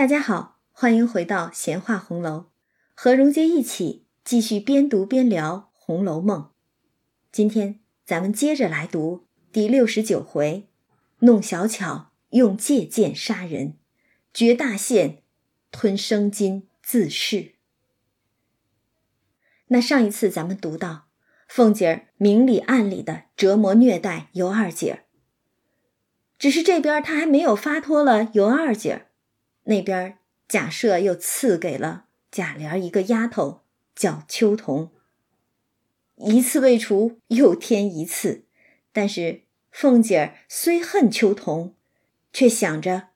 大家好，欢迎回到闲话红楼，和荣杰一起继续边读边聊《红楼梦》。今天咱们接着来读第六十九回：弄小巧用借剑杀人，绝大限吞生金自噬。那上一次咱们读到，凤姐儿明里暗里的折磨虐待尤二姐儿，只是这边她还没有发脱了尤二姐儿。那边贾赦又赐给了贾琏一个丫头，叫秋桐。一次未除，又添一次。但是凤姐儿虽恨秋桐，却想着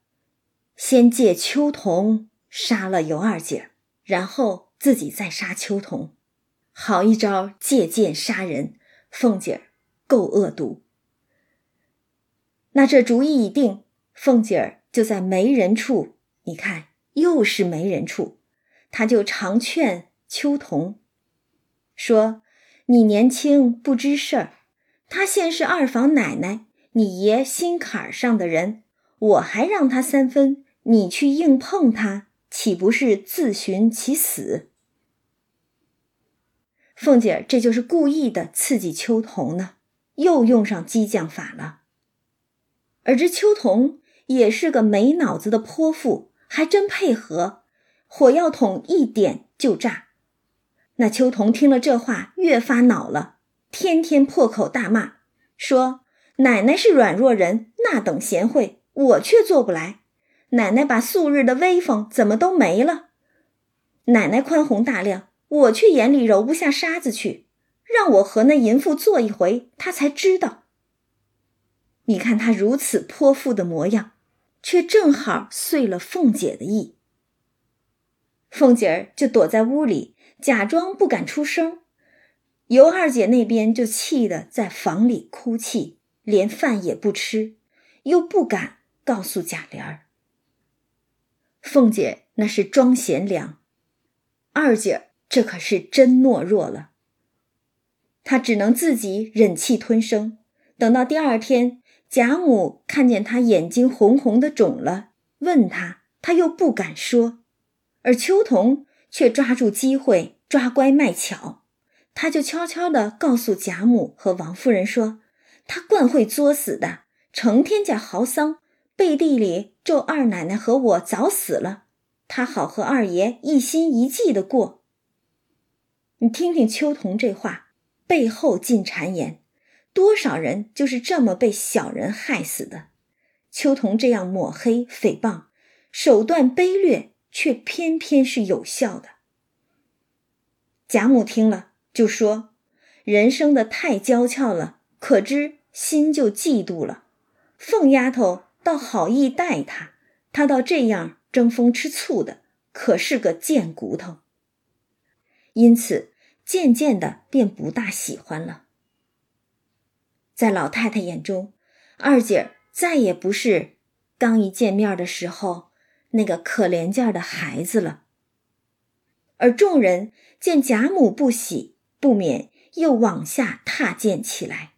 先借秋桐杀了尤二姐，然后自己再杀秋桐。好一招借剑杀人，凤姐儿够恶毒。那这主意已定，凤姐儿就在没人处。你看，又是没人处，他就常劝秋桐说：“你年轻不知事儿，他现是二房奶奶，你爷心坎上的人，我还让他三分，你去硬碰他，岂不是自寻其死？”凤姐儿这就是故意的刺激秋桐呢，又用上激将法了。而这秋桐也是个没脑子的泼妇。还真配合，火药桶一点就炸。那秋桐听了这话，越发恼了，天天破口大骂，说：“奶奶是软弱人，那等贤惠，我却做不来。奶奶把素日的威风怎么都没了？奶奶宽宏大量，我却眼里揉不下沙子去。让我和那淫妇做一回，她才知道。你看他如此泼妇的模样。”却正好遂了凤姐的意，凤姐儿就躲在屋里，假装不敢出声。尤二姐那边就气得在房里哭泣，连饭也不吃，又不敢告诉贾琏儿。凤姐那是装贤良，二姐这可是真懦弱了。她只能自己忍气吞声，等到第二天。贾母看见他眼睛红红的肿了，问他，他又不敢说，而秋桐却抓住机会抓乖卖巧，他就悄悄地告诉贾母和王夫人说，他惯会作死的，成天家嚎丧，背地里咒二奶奶和我早死了，他好和二爷一心一计的过。你听听秋桐这话，背后尽谗言。多少人就是这么被小人害死的？秋桐这样抹黑诽谤，手段卑劣，却偏偏是有效的。贾母听了就说：“人生的太娇俏了，可知心就嫉妒了。凤丫头倒好意待他，他倒这样争风吃醋的，可是个贱骨头。因此渐渐的便不大喜欢了。”在老太太眼中，二姐再也不是刚一见面的时候那个可怜劲儿的孩子了。而众人见贾母不喜，不免又往下踏践起来，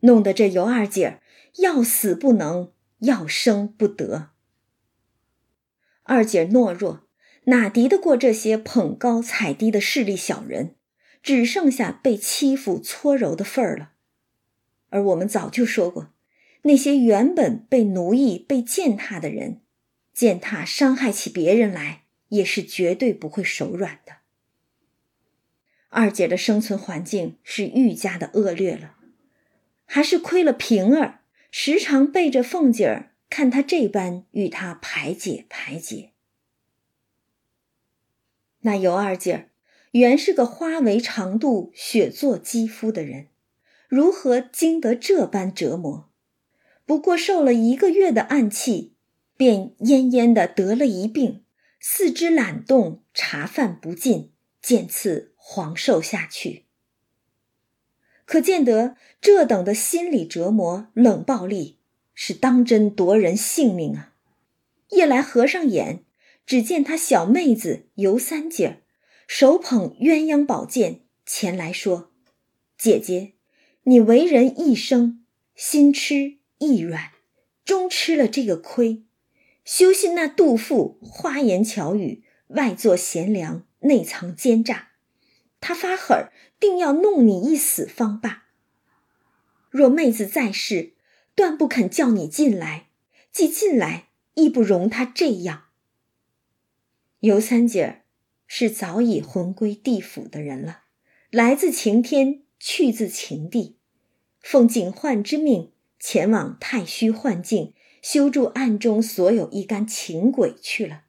弄得这尤二姐要死不能，要生不得。二姐懦弱，哪敌得过这些捧高踩低的势利小人？只剩下被欺负搓揉的份儿了。而我们早就说过，那些原本被奴役、被践踏的人，践踏伤害起别人来，也是绝对不会手软的。二姐的生存环境是愈加的恶劣了，还是亏了平儿，时常背着凤姐儿看她这般与她排解排解。那尤二姐原是个花为长度、雪作肌肤的人。如何经得这般折磨？不过受了一个月的暗器，便恹恹的得了一病，四肢懒动，茶饭不进，渐次黄瘦下去。可见得这等的心理折磨、冷暴力，是当真夺人性命啊！夜来合上眼，只见他小妹子尤三姐手捧鸳鸯宝剑前来说：“姐姐。”你为人一生，心痴意软，终吃了这个亏。休信那杜甫花言巧语，外作贤良，内藏奸诈。他发狠儿，定要弄你一死方罢。若妹子在世，断不肯叫你进来；既进来，亦不容他这样。尤三姐儿是早已魂归地府的人了，来自晴天，去自秦地，奉警幻之命前往太虚幻境。修筑暗中所有一干情鬼去了，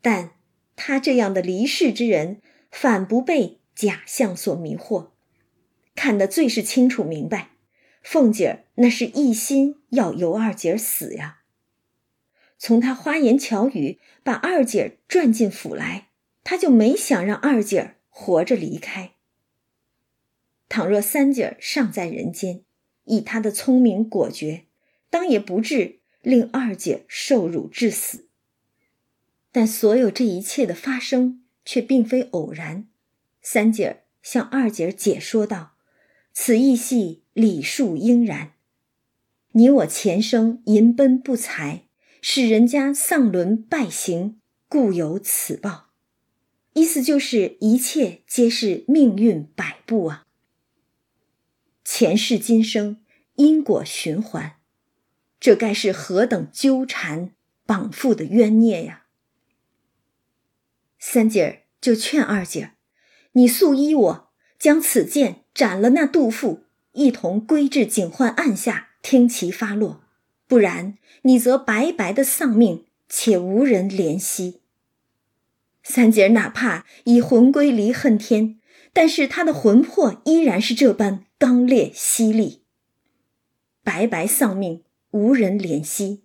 但他这样的离世之人，反不被假象所迷惑，看得最是清楚明白。凤姐儿那是一心要尤二姐儿死呀。从他花言巧语把二姐儿转进府来，他就没想让二姐儿活着离开。倘若三姐儿尚在人间，以她的聪明果决。当也不至令二姐受辱致死，但所有这一切的发生却并非偶然。三姐儿向二姐儿解说道：“此亦系礼数应然。你我前生淫奔不才，使人家丧伦败行，故有此报。意思就是一切皆是命运摆布啊，前世今生因果循环。”这该是何等纠缠绑缚的冤孽呀！三姐儿就劝二姐儿：“你速依我，将此剑斩了那杜甫，一同归至警幻案下，听其发落。不然，你则白白的丧命，且无人怜惜。”三姐儿哪怕已魂归离恨天，但是她的魂魄依然是这般刚烈犀利，白白丧命。无人怜惜，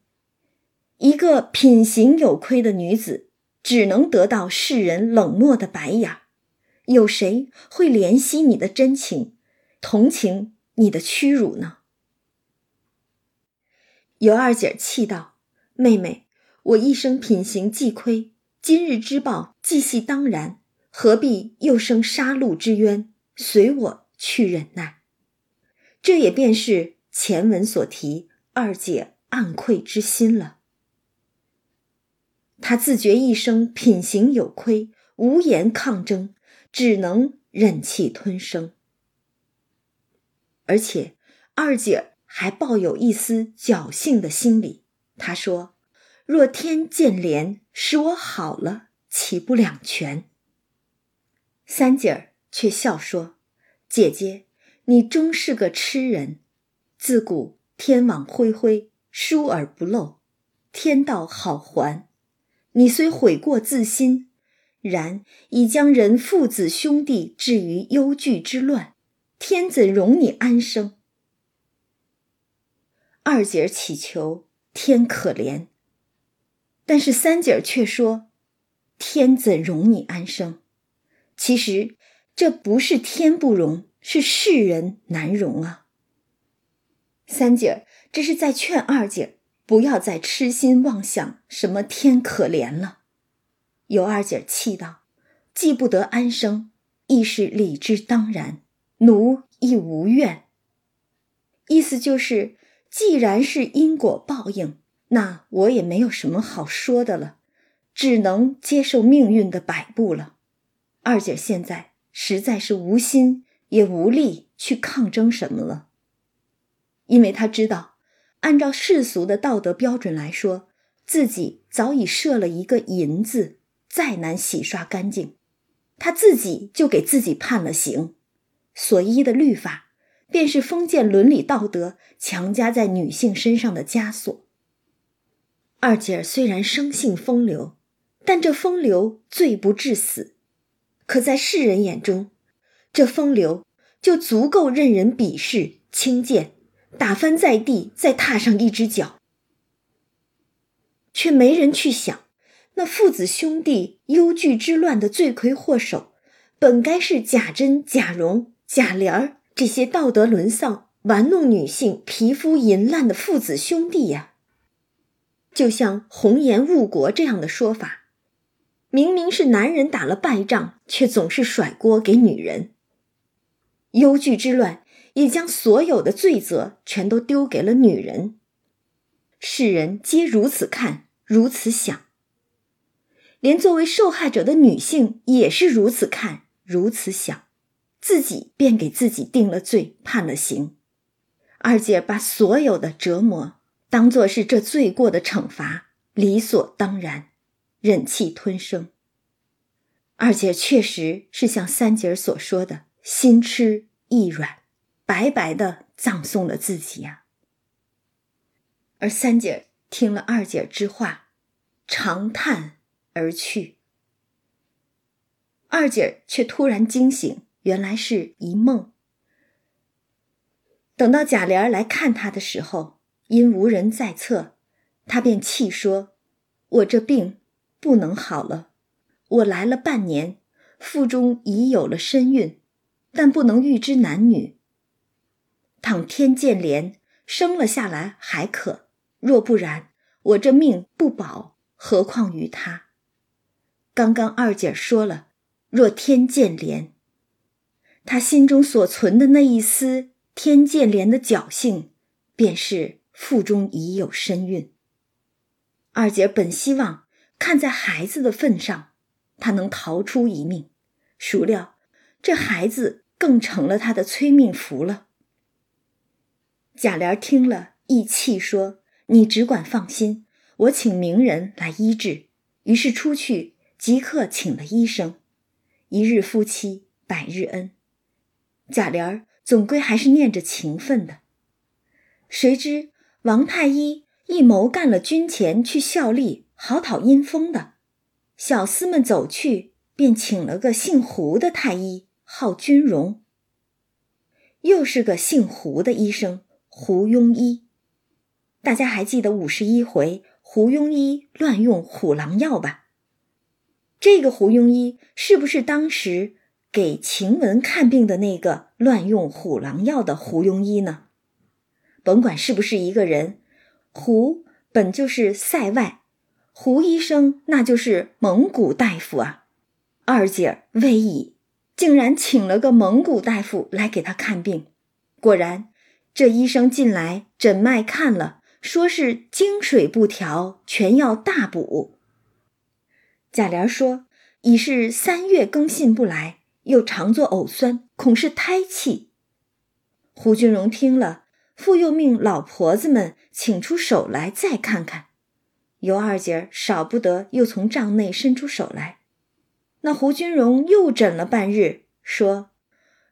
一个品行有亏的女子，只能得到世人冷漠的白眼儿。有谁会怜惜你的真情，同情你的屈辱呢？尤二姐气道：“妹妹，我一生品行既亏，今日之报既系当然，何必又生杀戮之冤？随我去忍耐。”这也便是前文所提。二姐暗愧之心了，她自觉一生品行有亏，无言抗争，只能忍气吞声。而且二姐还抱有一丝侥幸的心理，她说：“若天见怜，使我好了，岂不两全？”三姐儿却笑说：“姐姐，你终是个痴人，自古。”天网恢恢，疏而不漏，天道好还。你虽悔过自新，然已将人父子兄弟置于忧惧之乱，天怎容你安生？二姐祈求天可怜，但是三姐却说：“天怎容你安生？”其实这不是天不容，是世人难容啊。三姐儿这是在劝二姐儿不要再痴心妄想什么天可怜了。尤二姐儿气道：“既不得安生，亦是理之当然，奴亦无怨。”意思就是，既然是因果报应，那我也没有什么好说的了，只能接受命运的摆布了。二姐现在实在是无心也无力去抗争什么了。因为他知道，按照世俗的道德标准来说，自己早已设了一个“淫”字，再难洗刷干净。他自己就给自己判了刑，所依的律法便是封建伦理道德强加在女性身上的枷锁。二姐儿虽然生性风流，但这风流罪不至死，可在世人眼中，这风流就足够任人鄙视轻贱。打翻在地，再踏上一只脚，却没人去想，那父子兄弟忧惧之乱的罪魁祸首，本该是贾珍、贾蓉、贾琏儿这些道德沦丧、玩弄女性、皮肤淫烂的父子兄弟呀。就像红颜误国这样的说法，明明是男人打了败仗，却总是甩锅给女人。忧惧之乱。也将所有的罪责全都丢给了女人。世人皆如此看，如此想，连作为受害者的女性也是如此看，如此想，自己便给自己定了罪，判了刑。二姐把所有的折磨当作是这罪过的惩罚，理所当然，忍气吞声。二姐确实是像三姐所说的，心痴意软，白白的葬送了自己呀。而三姐听了二姐之话，长叹而去。二姐却突然惊醒，原来是一梦。等到贾琏来看她的时候，因无人在侧，她便气说：“我这病不能好了。我来了半年，腹中已有了身孕，但不能预知男女。倘天见怜，生了下来还可；若不然，我这命不保，何况于他？”刚刚二姐说了：“若天见怜。”她心中所存的那一丝。天见怜的侥幸，便是腹中已有身孕。二姐本希望看在孩子的份上，她能逃出一命，孰料这孩子更成了他的催命符了。贾琏听了，一气说：“你只管放心，我请名人来医治。”于是出去即刻请了医生。一日夫妻百日恩，贾琏总归还是念着情分的。谁知王太医一谋干了军前去效力，好讨阴风的。小厮们走去，便请了个姓胡的太医，号君荣。又是个姓胡的医生，胡庸医。大家还记得五十一回胡庸医乱用虎狼药吧？这个胡庸医是不是当时？给晴雯看病的那个乱用虎狼药的胡庸医呢？甭管是不是一个人，胡本就是塞外，胡医生那就是蒙古大夫啊。二姐魏乙竟然请了个蒙古大夫来给他看病，果然这医生进来诊脉看了，说是经水不调，全要大补。贾琏说已是三月更信不来。又常作呕酸，恐是胎气。胡君荣听了，复又命老婆子们请出手来再看看。尤二姐少不得又从帐内伸出手来。那胡君荣又诊了半日，说：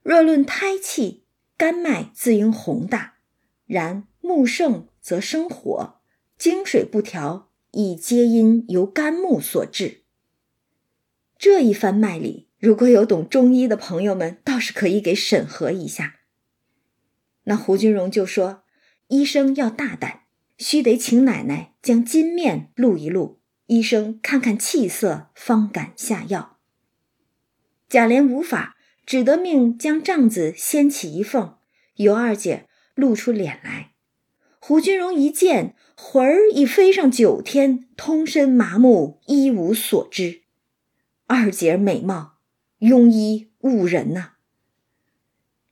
若论胎气，肝脉自应宏大；然木盛则生火，精水不调，亦皆因由肝木所致。这一番脉理。如果有懂中医的朋友们，倒是可以给审核一下。那胡君荣就说：“医生要大胆，须得请奶奶将金面露一露，医生看看气色，方敢下药。”贾琏无法，只得命将帐子掀起一缝，尤二姐露出脸来。胡君荣一见，魂儿已飞上九天，通身麻木，一无所知。二姐美貌。庸医误人呐！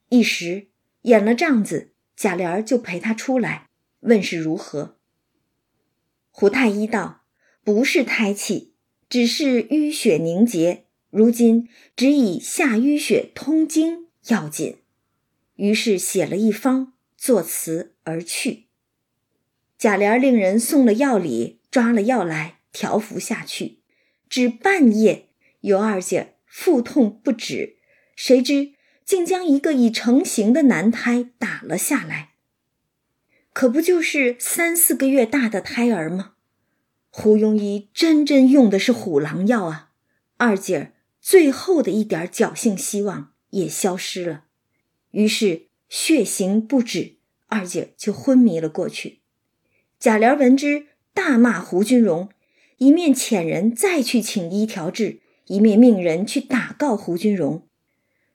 一时演了帐子，贾琏就陪他出来，问是如何。胡太医道：“不是胎气，只是淤血凝结。如今只以下淤血通经要紧。”于是写了一方，作辞而去。贾琏令人送了药礼，抓了药来调服下去。只半夜，尤二姐。腹痛不止，谁知竟将一个已成型的男胎打了下来。可不就是三四个月大的胎儿吗？胡庸医真真用的是虎狼药啊！二姐最后的一点侥幸希望也消失了，于是血行不止，二姐就昏迷了过去。贾琏闻之，大骂胡君荣，一面遣人再去请医调治。一面命人去打告胡君荣，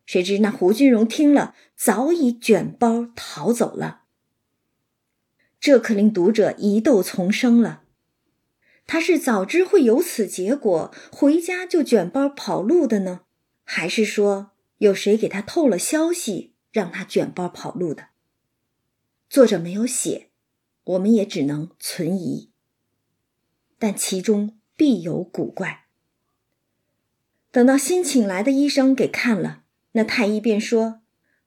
谁知那胡君荣听了，早已卷包逃走了。这可令读者疑窦丛生了。他是早知会有此结果，回家就卷包跑路的呢，还是说有谁给他透了消息，让他卷包跑路的？作者没有写，我们也只能存疑。但其中必有古怪。等到新请来的医生给看了，那太医便说：“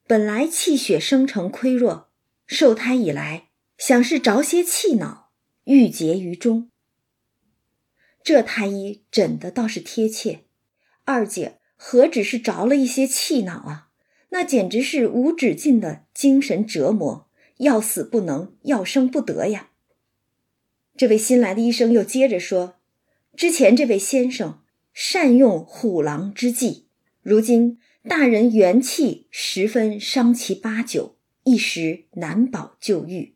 本来气血生成亏弱，受胎以来，想是着些气恼，郁结于中。”这太医诊的倒是贴切，二姐何止是着了一些气恼啊，那简直是无止境的精神折磨，要死不能，要生不得呀。这位新来的医生又接着说：“之前这位先生善用虎狼之计，如今大人元气十分伤其八九，一时难保救愈。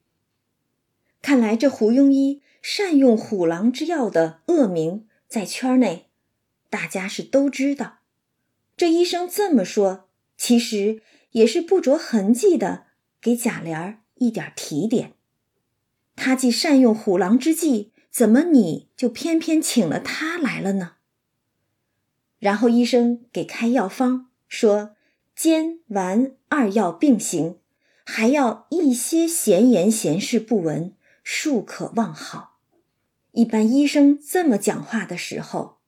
看来这胡庸医。”善用虎狼之药的恶名，在圈内，大家是都知道。这医生这么说，其实也是不着痕迹的给贾琏一点提点。他既善用虎狼之计，怎么你就偏偏请了他来了呢？然后医生给开药方，说煎丸二药并行，还要一些闲言闲事不闻，庶可望好。一般医生这么讲话的时候，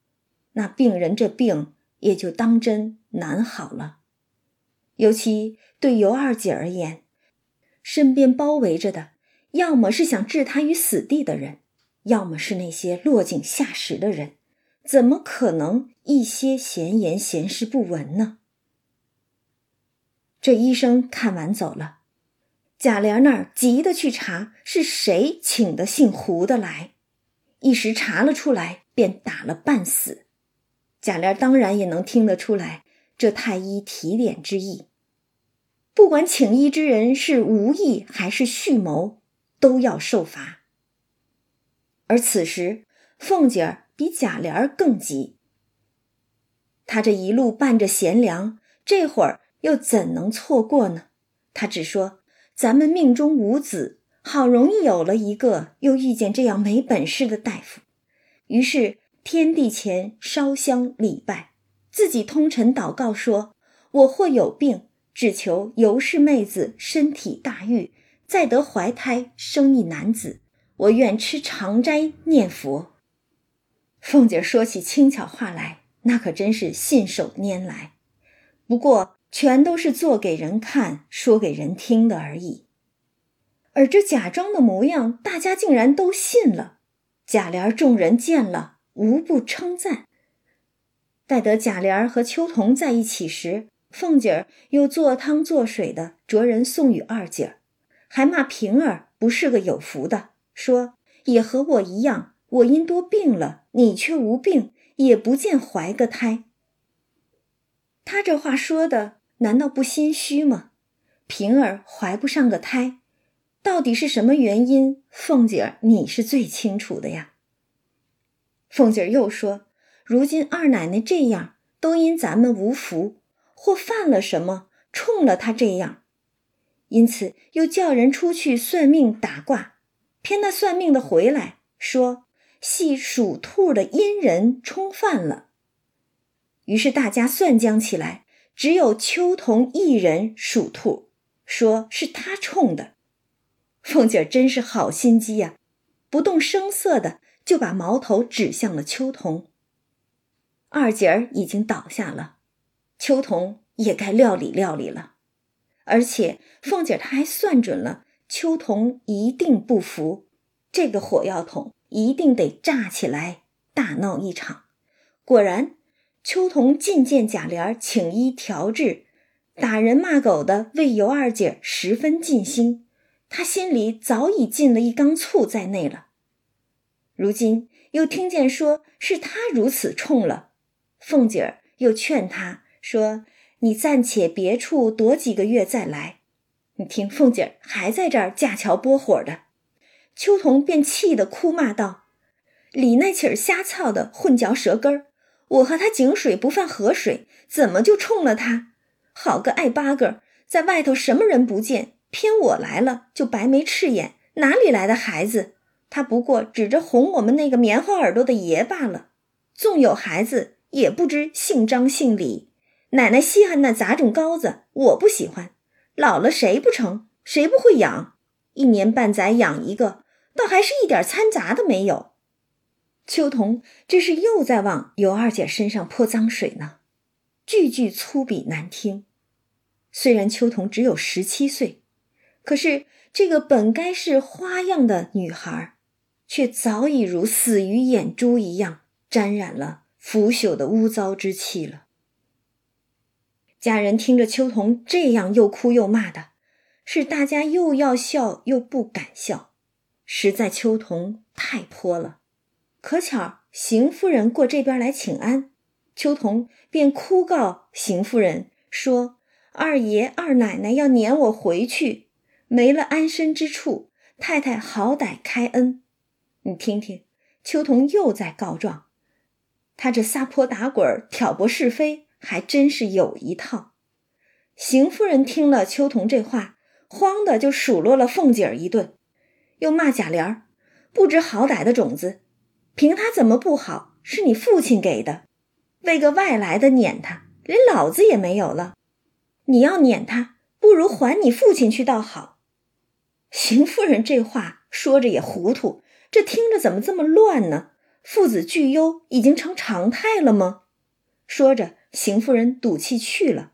那病人这病也就当真难好了。尤其对尤二姐而言，身边包围着的，要么是想置她于死地的人，要么是那些落井下石的人，怎么可能一些闲言闲事不闻呢？这医生看完走了，贾琏那儿急的去查是谁请的姓胡的来。一时查了出来，便打了半死。贾琏当然也能听得出来这太医提点之意。不管请医之人是无意还是蓄谋，都要受罚。而此时凤姐儿比贾琏更急，他这一路伴着贤良，这会儿又怎能错过呢？他只说：“咱们命中无子。”好容易有了一个，又遇见这样没本事的大夫，于是天地前烧香礼拜，自己通晨祷告说：“我或有病，只求尤氏妹子身体大愈，再得怀胎生一男子。我愿吃长斋念佛。”凤姐说起轻巧话来，那可真是信手拈来，不过全都是做给人看、说给人听的而已。而这假装的模样，大家竟然都信了。贾琏众人见了，无不称赞。待得贾琏和秋桐在一起时，凤姐儿又做汤做水的着人送与二姐儿，还骂平儿不是个有福的，说也和我一样，我因多病了，你却无病，也不见怀个胎。他这话说的，难道不心虚吗？平儿怀不上个胎。到底是什么原因？凤姐儿，你是最清楚的呀。凤姐儿又说：“如今二奶奶这样，都因咱们无福，或犯了什么，冲了她这样，因此又叫人出去算命打卦，偏那算命的回来说，系属兔的阴人冲犯了。于是大家算将起来，只有秋桐一人属兔，说是他冲的。”凤姐真是好心机呀，不动声色的就把矛头指向了秋桐。二姐儿已经倒下了，秋桐也该料理料理了。而且凤姐她还算准了，秋桐一定不服，这个火药桶一定得炸起来，大闹一场。果然，秋桐觐见贾琏，请医调治，打人骂狗的为尤二姐十分尽心。他心里早已进了一缸醋在内了，如今又听见说是他如此冲了，凤姐儿又劝他说：“你暂且别处躲几个月再来。”你听，凤姐儿还在这儿架桥拨火的，秋桐便气得哭骂道：“李那起儿瞎操的，混嚼舌根儿！我和他井水不犯河水，怎么就冲了他？好个爱八个，在外头什么人不见？”偏我来了就白眉赤眼，哪里来的孩子？他不过指着哄我们那个棉花耳朵的爷罢了。纵有孩子，也不知姓张姓李。奶奶稀罕那杂种羔子，我不喜欢。老了谁不成？谁不会养？一年半载养一个，倒还是一点掺杂的没有。秋桐这是又在往尤二姐身上泼脏水呢，句句粗鄙难听。虽然秋桐只有十七岁，可是这个本该是花样的女孩，却早已如死鱼眼珠一样沾染了腐朽的污糟之气了。家人听着秋桐这样又哭又骂的，是大家又要笑又不敢笑，实在秋桐太泼了。可巧邢夫人过这边来请安，秋桐便哭告邢夫人说：“二爷二奶奶要撵我回去，没了安身之处，太太好歹开恩。”你听听，秋桐又在告状，他这撒泼打滚、挑拨是非，还真是有一套。邢夫人听了秋桐这话，慌的就数落了凤姐儿一顿，又骂贾琏儿不知好歹的种子。凭他怎么不好？是你父亲给的，为个外来的撵他，连老子也没有了。你要撵他，不如还你父亲去倒好。邢夫人这话说着也糊涂，这听着怎么这么乱呢？父子俱忧已经成常态了吗？说着，邢夫人赌气去了，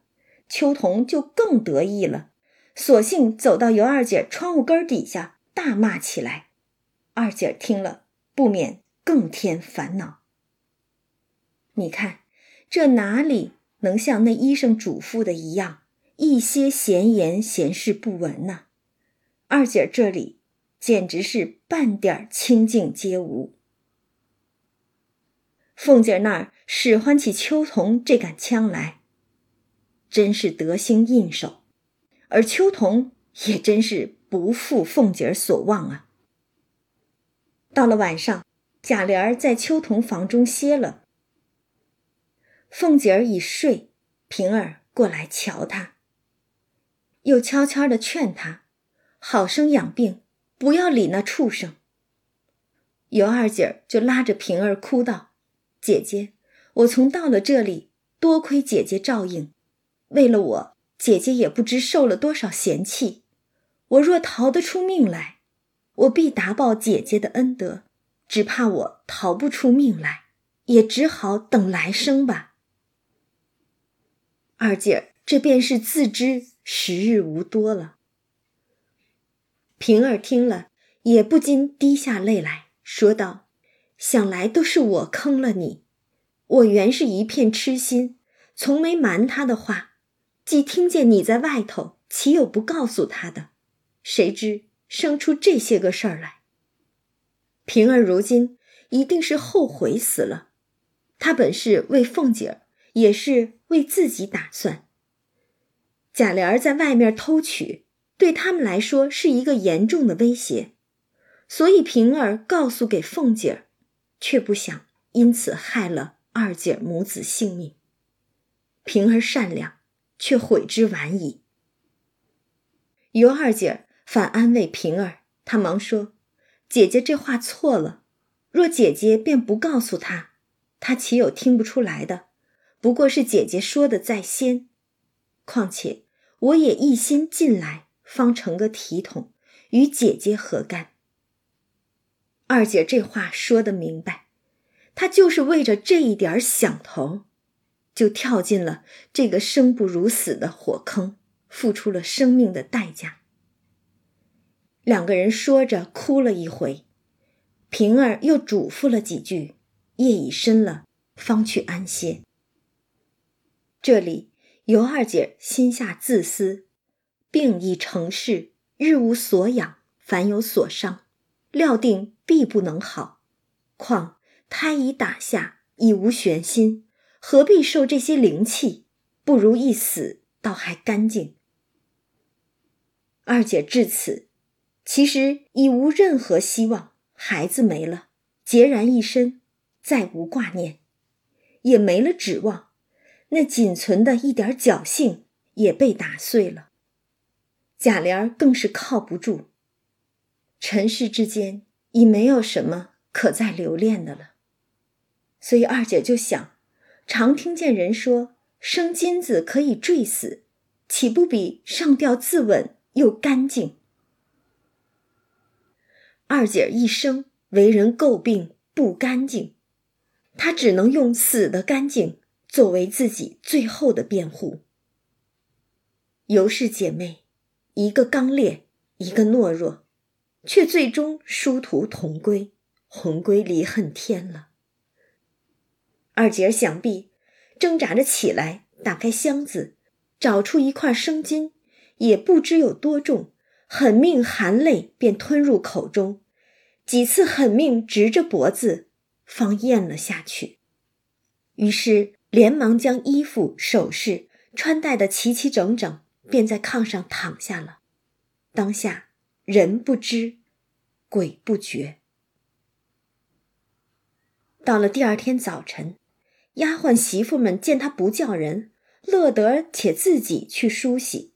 秋桐就更得意了，索性走到尤二姐窗户根底下大骂起来。二姐听了，不免。更添烦恼。你看，这哪里能像那医生嘱咐的一样，一些闲言闲事不闻呢？二姐这里简直是半点清净皆无。凤姐那儿使唤起秋桐这杆枪来，真是得心应手，而秋桐也真是不负凤姐所望啊。到了晚上。贾琏儿在秋桐房中歇了，凤姐儿已睡，平儿过来瞧他，又悄悄的劝他，好生养病，不要理那畜生。尤二姐儿就拉着平儿哭道：“姐姐，我从到了这里，多亏姐姐照应，为了我，姐姐也不知受了多少嫌弃。我若逃得出命来，我必答报姐姐的恩德。”只怕我逃不出命来，也只好等来生吧。二姐这便是自知时日无多了。平儿听了，也不禁滴下泪来说道：“想来都是我坑了你。我原是一片痴心，从没瞒他的话。既听见你在外头，岂有不告诉他的？谁知生出这些个事儿来。”平儿如今一定是后悔死了，她本是为凤姐儿，也是为自己打算。贾琏在外面偷取，对他们来说是一个严重的威胁，所以平儿告诉给凤姐儿，却不想因此害了二姐母子性命。平儿善良，却悔之晚矣。尤二姐反安慰平儿，她忙说。姐姐这话错了，若姐姐便不告诉她，她岂有听不出来的？不过是姐姐说的在先。况且我也一心进来，方成个体统，与姐姐何干？二姐这话说的明白，她就是为着这一点响头，就跳进了这个生不如死的火坑，付出了生命的代价。两个人说着，哭了一回。平儿又嘱咐了几句，夜已深了，方去安歇。这里尤二姐心下自私，病已成事，日无所养，凡有所伤，料定必不能好。况胎已打下，已无玄心，何必受这些灵气？不如一死，倒还干净。二姐至此。其实已无任何希望，孩子没了，孑然一身，再无挂念，也没了指望，那仅存的一点侥幸也被打碎了。贾琏更是靠不住，尘世之间已没有什么可再留恋的了，所以二姐就想，常听见人说生金子可以坠死，岂不比上吊自刎又干净？二姐一生为人诟病，不干净，她只能用死的干净作为自己最后的辩护。尤氏姐妹，一个刚烈，一个懦弱，却最终殊途同归，魂归离恨天了。二姐儿想必挣扎着起来，打开箱子，找出一块生金，也不知有多重，狠命含泪便吞入口中，几次狠命直着脖子，方咽了下去。于是连忙将衣服首饰穿戴的齐齐整整。便在炕上躺下了，当下人不知，鬼不觉。到了第二天早晨，丫鬟媳妇们见他不叫人，乐得且自己去梳洗。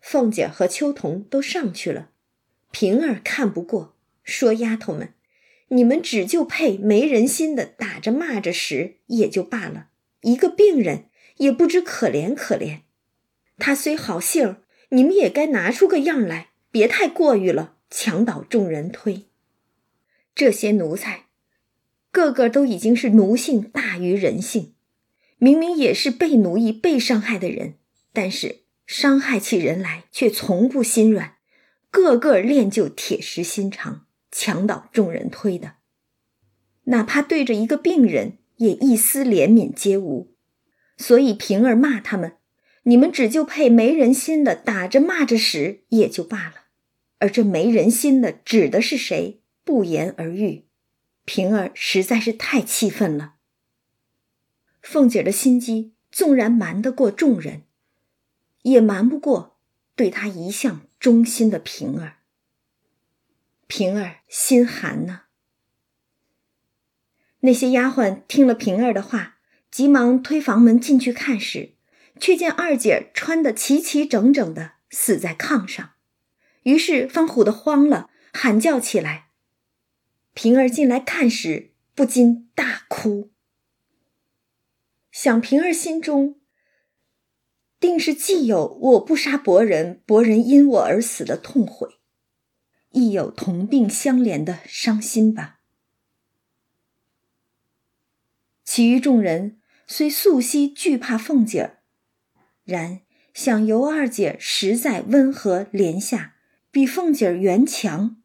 凤姐和秋桐都上去了，平儿看不过，说：“丫头们，你们只就配没人心的打着骂着使也就罢了，一个病人也不知可怜可怜。”他虽好性儿，你们也该拿出个样来，别太过于了，墙倒众人推。这些奴才，个个都已经是奴性大于人性，明明也是被奴役、被伤害的人，但是伤害起人来却从不心软，个个练就铁石心肠，墙倒众人推的。哪怕对着一个病人，也一丝怜悯皆无。所以平儿骂他们。你们只就配没人心的打着骂着使也就罢了，而这没人心的指的是谁？不言而喻。平儿实在是太气愤了。凤姐的心机纵然瞒得过众人，也瞒不过对她一向忠心的平儿。平儿心寒呢。那些丫鬟听了平儿的话，急忙推房门进去看时。却见二姐穿得齐齐整整的死在炕上，于是方虎的慌了，喊叫起来。平儿进来看时，不禁大哭。想平儿心中定是既有我不杀伯仁，伯仁因我而死的痛悔，亦有同病相怜的伤心吧。其余众人虽素悉惧怕凤姐儿。然想尤二姐实在温和怜下，比凤姐儿原强，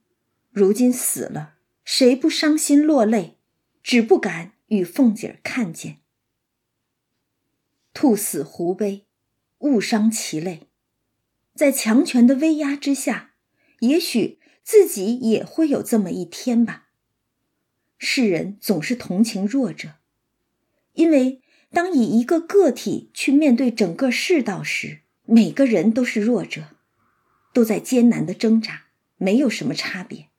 如今死了，谁不伤心落泪？只不敢与凤姐儿看见。兔死狐悲，误伤其类，在强权的威压之下，也许自己也会有这么一天吧。世人总是同情弱者，因为。当以一个个体去面对整个世道时，每个人都是弱者，都在艰难的挣扎，没有什么差别。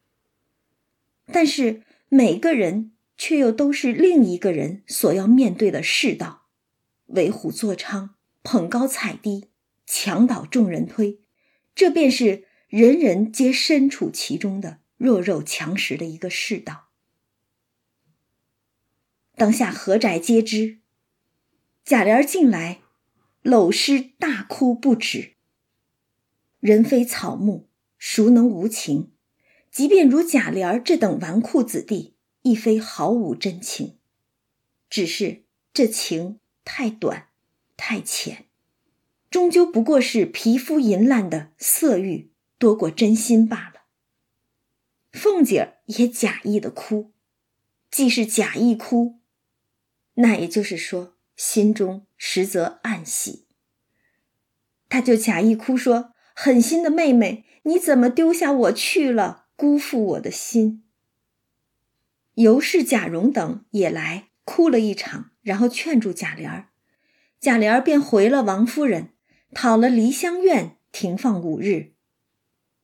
但是每个人却又都是另一个人所要面对的世道，为虎作伥，捧高踩低，墙倒众人推，这便是人人皆身处其中的弱肉强食的一个世道。当下何宅皆知。贾琏进来，搂尸大哭不止。人非草木，孰能无情？即便如贾琏这等纨绔子弟，亦非毫无真情。只是这情太短，太浅，终究不过是皮肤淫烂的色欲多过真心罢了。凤姐儿也假意的哭，既是假意哭，那也就是说。心中实则暗喜，他就假意哭说：“狠心的妹妹，你怎么丢下我去了，辜负我的心？”尤氏、贾蓉等也来哭了一场，然后劝住贾琏儿，贾琏儿便回了王夫人，讨了梨香院停放五日，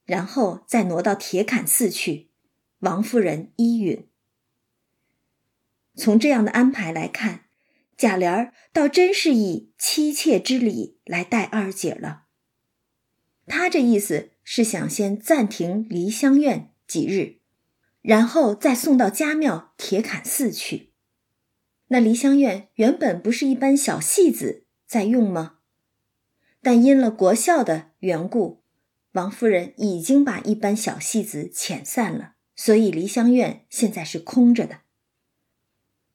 然后再挪到铁槛寺去。王夫人依允。从这样的安排来看。贾琏儿倒真是以妻妾之礼来待二姐了。他这意思是想先暂停梨香院几日，然后再送到家庙铁槛寺去。那梨香院原本不是一般小戏子在用吗？但因了国孝的缘故，王夫人已经把一般小戏子遣散了，所以梨香院现在是空着的，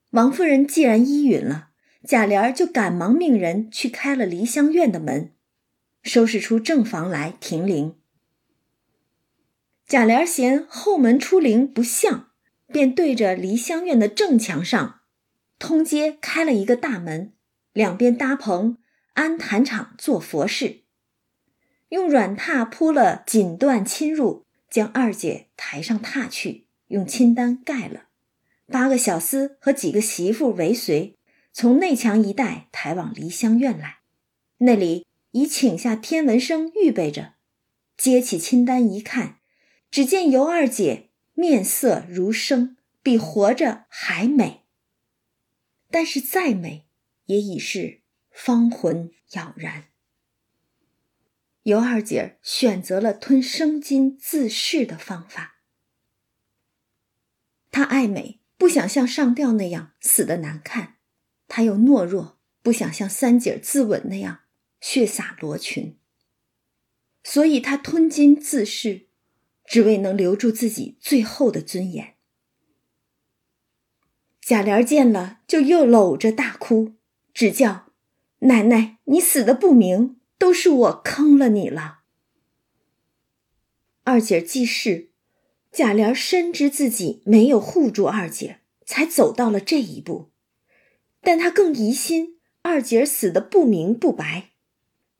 王夫人既然依允了，贾琏就赶忙命人去开了梨香院的门，收拾出正房来停灵。贾琏嫌后门出灵不像，便对着梨香院的正墙上，通街开了一个大门，两边搭棚，安坛场做佛事，用软榻铺了锦缎侵入，将二姐抬上榻去，用青单盖了。八个小厮和几个媳妇尾随，从内墙一带抬往梨香院来。那里已请下天文生预备着，接起清单一看，只见尤二姐面色如生，比活着还美。但是再美，也已是芳魂杳然。尤二姐选择了吞生津自噬的方法，她爱美。不想像上吊那样死的难看，他又懦弱，不想像三姐自刎那样血洒罗裙，所以他吞金自噬，只为能留住自己最后的尊严。贾琏见了，就又搂着大哭，只叫奶奶：“你死的不明，都是我坑了你了。”二姐既是。贾琏深知自己没有护住二姐，才走到了这一步，但他更疑心二姐死的不明不白，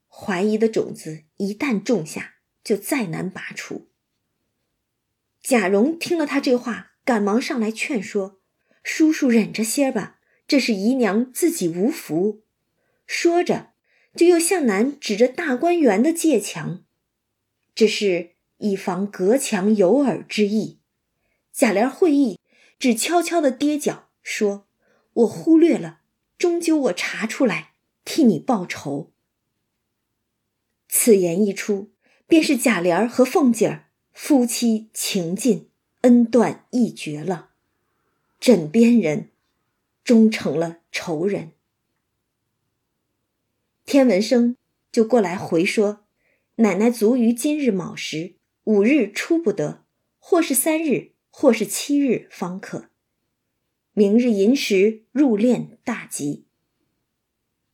怀疑的种子一旦种下，就再难拔除。贾蓉听了他这话，赶忙上来劝说：“叔叔忍着些吧，这是姨娘自己无福。”说着，就又向南指着大观园的界墙，这是。以防隔墙有耳之意，贾琏会意，只悄悄的跌脚说：“我忽略了，终究我查出来，替你报仇。”此言一出，便是贾琏和凤姐儿夫妻情尽，恩断义绝了。枕边人终成了仇人。天文生就过来回说：“奶奶卒于今日卯时。”五日出不得，或是三日，或是七日方可。明日寅时入殓大吉。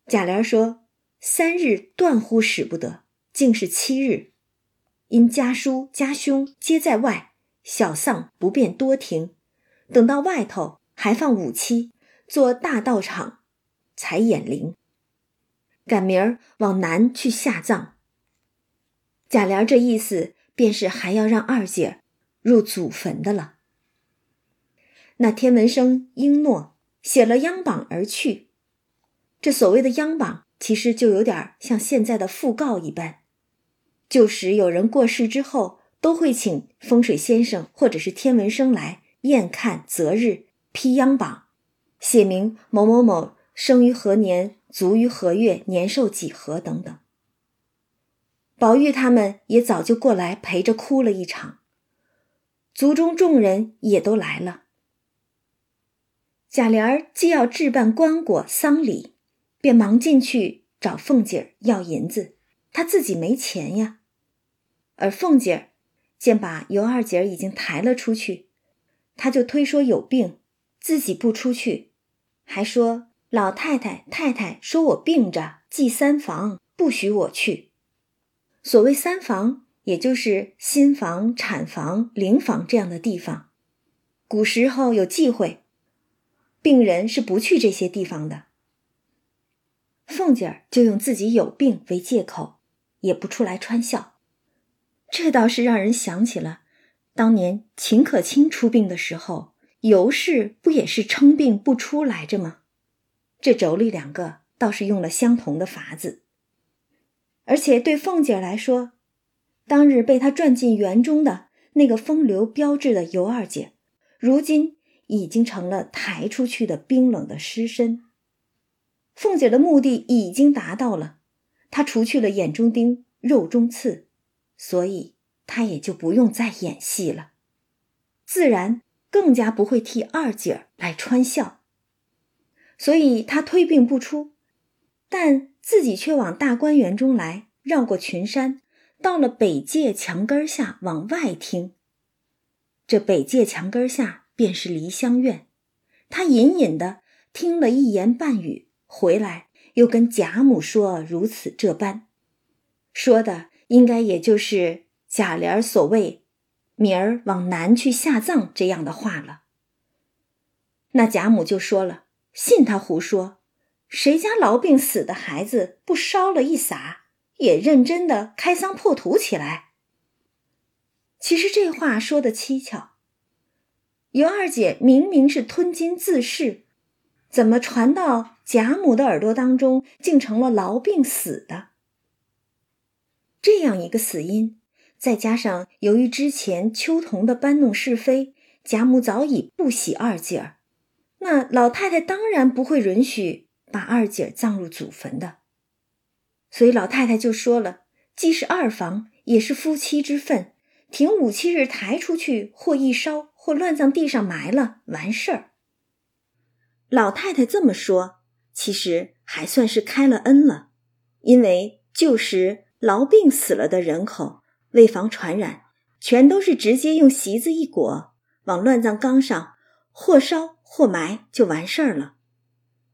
贾琏说：“三日断乎使不得，竟是七日。因家叔家兄皆在外，小丧不便多停。等到外头还放五七，做大道场，才掩灵。赶明儿往南去下葬。”贾琏这意思。便是还要让二姐入祖坟的了。那天文生应诺，写了央榜而去。这所谓的央榜，其实就有点像现在的讣告一般。旧时有人过世之后，都会请风水先生或者是天文生来验看择日，批央榜，写明某某某生于何年，卒于何月，年寿几何等等。宝玉他们也早就过来陪着哭了一场，族中众人也都来了。贾琏儿既要置办棺椁丧礼，便忙进去找凤姐儿要银子，他自己没钱呀。而凤姐儿见把尤二姐儿已经抬了出去，他就推说有病，自己不出去，还说老太太太太说我病着，忌三房，不许我去。所谓三房，也就是新房、产房、灵房这样的地方。古时候有忌讳，病人是不去这些地方的。凤姐儿就用自己有病为借口，也不出来穿孝。这倒是让人想起了当年秦可卿出殡的时候，尤氏不也是称病不出来着吗？这妯娌两个倒是用了相同的法子。而且对凤姐儿来说，当日被她转进园中的那个风流标致的尤二姐，如今已经成了抬出去的冰冷的尸身。凤姐的目的已经达到了，她除去了眼中钉、肉中刺，所以她也就不用再演戏了，自然更加不会替二姐儿来穿孝。所以她推病不出，但。自己却往大观园中来，绕过群山，到了北界墙根下往外听。这北界墙根下便是梨香院，他隐隐的听了一言半语，回来又跟贾母说如此这般，说的应该也就是贾琏所谓“明儿往南去下葬”这样的话了。那贾母就说了：“信他胡说，谁家痨病死的孩子不烧了一撒，也认真的开丧破土起来？”其实这话说的蹊跷。尤二姐明明是吞金自噬，怎么传到贾母的耳朵当中，竟成了痨病死的？这样一个死因，再加上由于之前秋桐的搬弄是非，贾母早已不喜二姐儿。那老太太当然不会允许把二姐儿葬入祖坟的，所以老太太就说了：“既是二房，也是夫妻之分，停五七日抬出去，或一烧，或乱葬地上埋了，完事儿。”老太太这么说，其实还算是开了恩了，因为旧时痨病死了的人口，为防传染，全都是直接用席子一裹，往乱葬岗上或烧。或埋就完事儿了，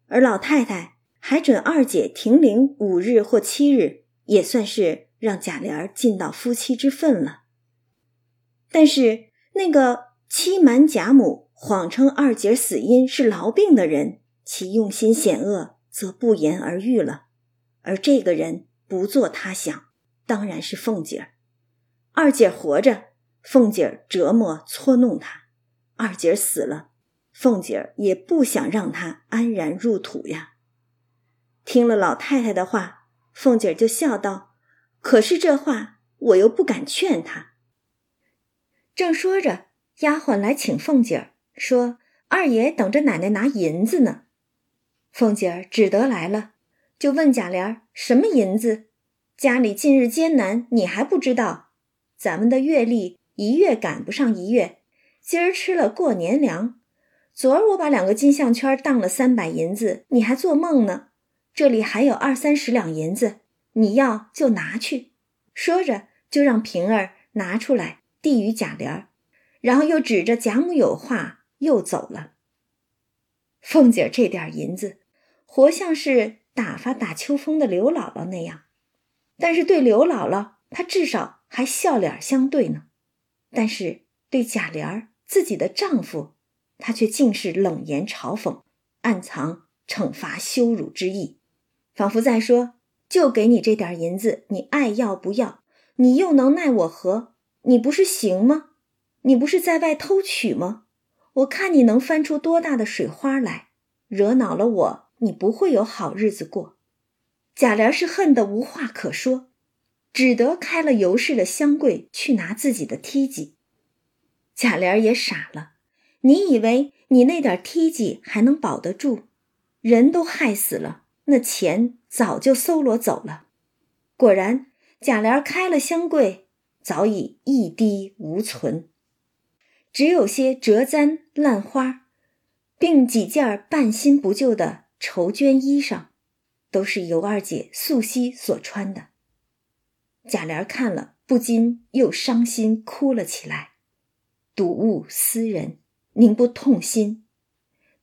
而老太太还准二姐停灵五日或七日，也算是让贾琏尽到夫妻之分了。但是那个欺瞒贾母、谎称二姐死因是痨病的人，其用心险恶，则不言而喻了。而这个人不做他想，当然是凤姐儿。二姐活着，凤姐儿折磨搓弄她；二姐死了。凤姐儿也不想让他安然入土呀。听了老太太的话，凤姐儿就笑道：“可是这话我又不敢劝她。”正说着，丫鬟来请凤姐儿，说：“二爷等着奶奶拿银子呢。”凤姐儿只得来了，就问贾琏：“什么银子？家里近日艰难，你还不知道？咱们的月例一月赶不上一月，今儿吃了过年粮。”昨儿我把两个金项圈当了三百银子，你还做梦呢？这里还有二三十两银子，你要就拿去。说着，就让平儿拿出来递与贾琏，然后又指着贾母有话，又走了。凤姐这点银子，活像是打发打秋风的刘姥姥那样，但是对刘姥姥，她至少还笑脸相对呢。但是对贾琏自己的丈夫。他却尽是冷言嘲讽，暗藏惩罚羞辱之意，仿佛在说：“就给你这点银子，你爱要不要？你又能奈我何？你不是行吗？你不是在外偷取吗？我看你能翻出多大的水花来，惹恼了我，你不会有好日子过。”贾琏是恨得无话可说，只得开了尤氏的香柜去拿自己的梯级。贾琏也傻了。你以为你那点梯级还能保得住？人都害死了，那钱早就搜罗走了。果然，贾琏开了香柜，早已一滴无存，只有些折簪、烂花，并几件半新不旧的绸绢衣裳，都是尤二姐素昔所穿的。贾琏看了，不禁又伤心哭了起来，睹物思人。宁不痛心，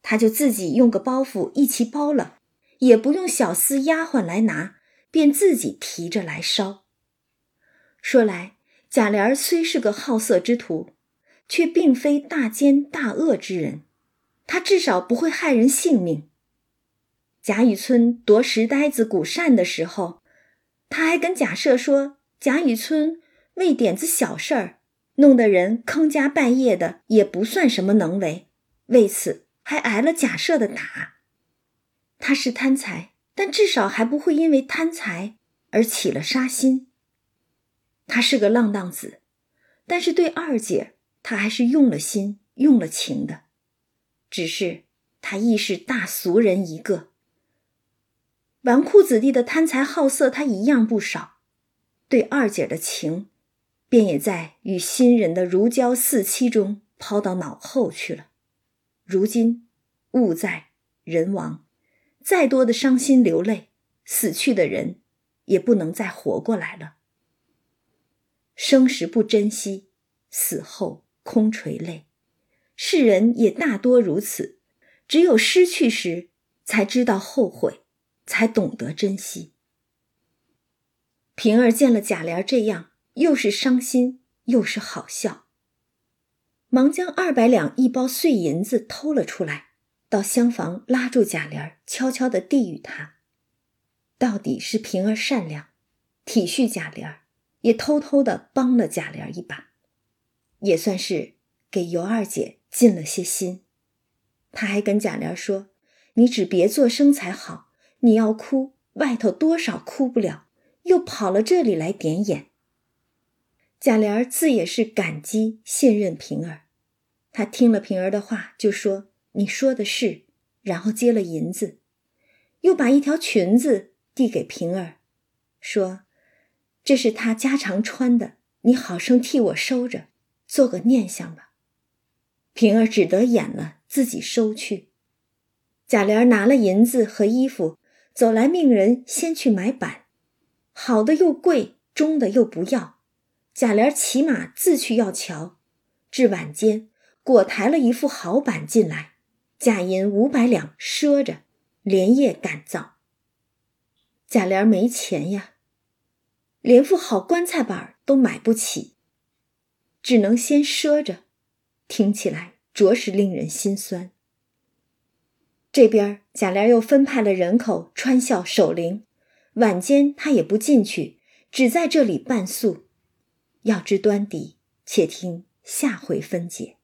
他就自己用个包袱一起包了，也不用小厮丫鬟来拿，便自己提着来烧。说来，贾琏虽是个好色之徒，却并非大奸大恶之人，他至少不会害人性命。贾雨村夺石呆子古扇的时候，他还跟贾赦说：“贾雨村为点子小事儿。”弄得人坑家败业的也不算什么能为，为此还挨了贾赦的打。他是贪财，但至少还不会因为贪财而起了杀心。他是个浪荡子，但是对二姐他还是用了心、用了情的。只是他亦是大俗人一个，纨绔子弟的贪财好色他一样不少，对二姐的情。便也在与新人的如胶似漆中抛到脑后去了。如今物在人亡，再多的伤心流泪，死去的人也不能再活过来了。生时不珍惜，死后空垂泪。世人也大多如此，只有失去时，才知道后悔，才懂得珍惜。平儿见了贾琏这样，又是伤心又是好笑，忙将二百两一包碎银子偷了出来，到厢房拉住贾琏，悄悄地递与他。到底是平儿善良，体恤贾琏，也偷偷的帮了贾琏一把，也算是给尤二姐尽了些心。他还跟贾琏说：“你只别做声才好，你要哭，外头多少哭不了。”又跑了这里来点眼。贾琏自也是感激信任平儿，他听了平儿的话，就说：“你说的是。”然后接了银子，又把一条裙子递给平儿，说：“这是他家常穿的，你好生替我收着，做个念想吧。”平儿只得演了，自己收去。贾琏拿了银子和衣服，走来命人先去买板。好的又贵，中的又不要。贾琏骑马自去要瞧，至晚间，果抬了一副好板进来，价银五百两赊着，连夜赶造。贾琏没钱呀，连副好棺材板都买不起，只能先赊着，听起来着实令人心酸。这边贾琏又分派了人口穿孝守灵。晚间他也不进去，只在这里伴宿。要知端底，且听下回分解。